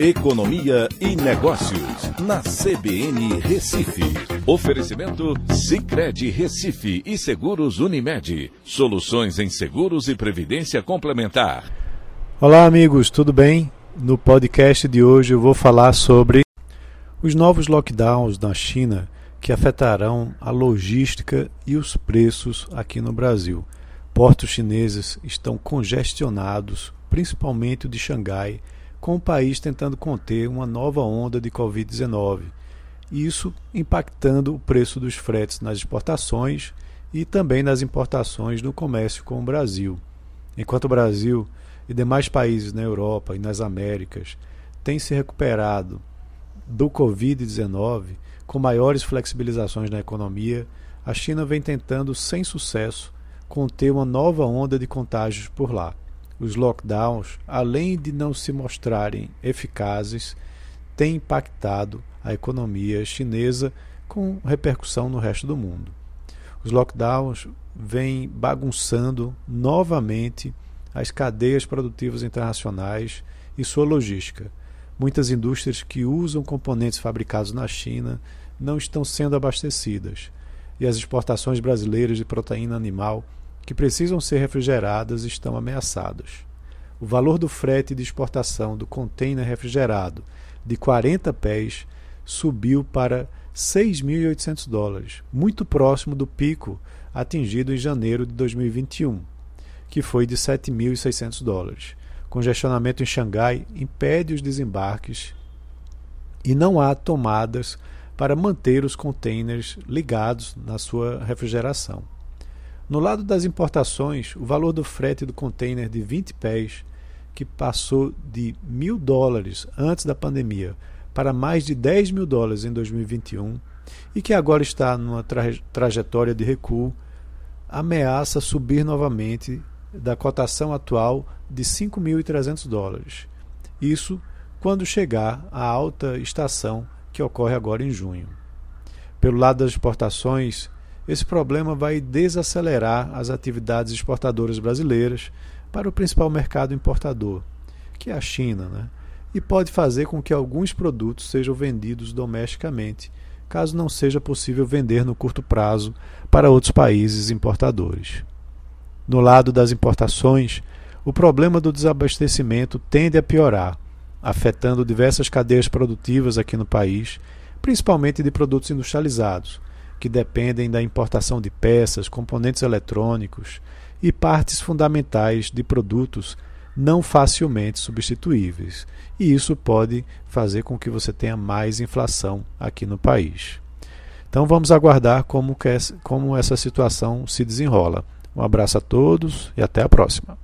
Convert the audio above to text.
Economia e Negócios, na CBN Recife. Oferecimento Cicred Recife e Seguros Unimed. Soluções em seguros e previdência complementar. Olá, amigos, tudo bem? No podcast de hoje eu vou falar sobre os novos lockdowns na China que afetarão a logística e os preços aqui no Brasil. Portos chineses estão congestionados, principalmente o de Xangai com o país tentando conter uma nova onda de Covid-19, isso impactando o preço dos fretes nas exportações e também nas importações no comércio com o Brasil. Enquanto o Brasil e demais países na Europa e nas Américas têm se recuperado do Covid-19 com maiores flexibilizações na economia, a China vem tentando, sem sucesso, conter uma nova onda de contágios por lá os lockdowns, além de não se mostrarem eficazes, têm impactado a economia chinesa com repercussão no resto do mundo. Os lockdowns vêm bagunçando novamente as cadeias produtivas internacionais e sua logística. Muitas indústrias que usam componentes fabricados na China não estão sendo abastecidas, e as exportações brasileiras de proteína animal que precisam ser refrigeradas estão ameaçadas. O valor do frete de exportação do container refrigerado de 40 pés subiu para 6.800 dólares, muito próximo do pico atingido em janeiro de 2021, que foi de 7.600 dólares. Congestionamento em Xangai impede os desembarques e não há tomadas para manter os containers ligados na sua refrigeração. No lado das importações, o valor do frete do container de 20 pés, que passou de mil dólares antes da pandemia para mais de 10 mil dólares em 2021 e que agora está numa traje trajetória de recuo, ameaça subir novamente da cotação atual de 5.300 dólares. Isso quando chegar a alta estação que ocorre agora em junho. Pelo lado das exportações, esse problema vai desacelerar as atividades exportadoras brasileiras para o principal mercado importador, que é a China, né? e pode fazer com que alguns produtos sejam vendidos domesticamente, caso não seja possível vender no curto prazo para outros países importadores. No lado das importações, o problema do desabastecimento tende a piorar, afetando diversas cadeias produtivas aqui no país, principalmente de produtos industrializados que dependem da importação de peças, componentes eletrônicos e partes fundamentais de produtos não facilmente substituíveis. E isso pode fazer com que você tenha mais inflação aqui no país. Então vamos aguardar como, como essa situação se desenrola. Um abraço a todos e até a próxima.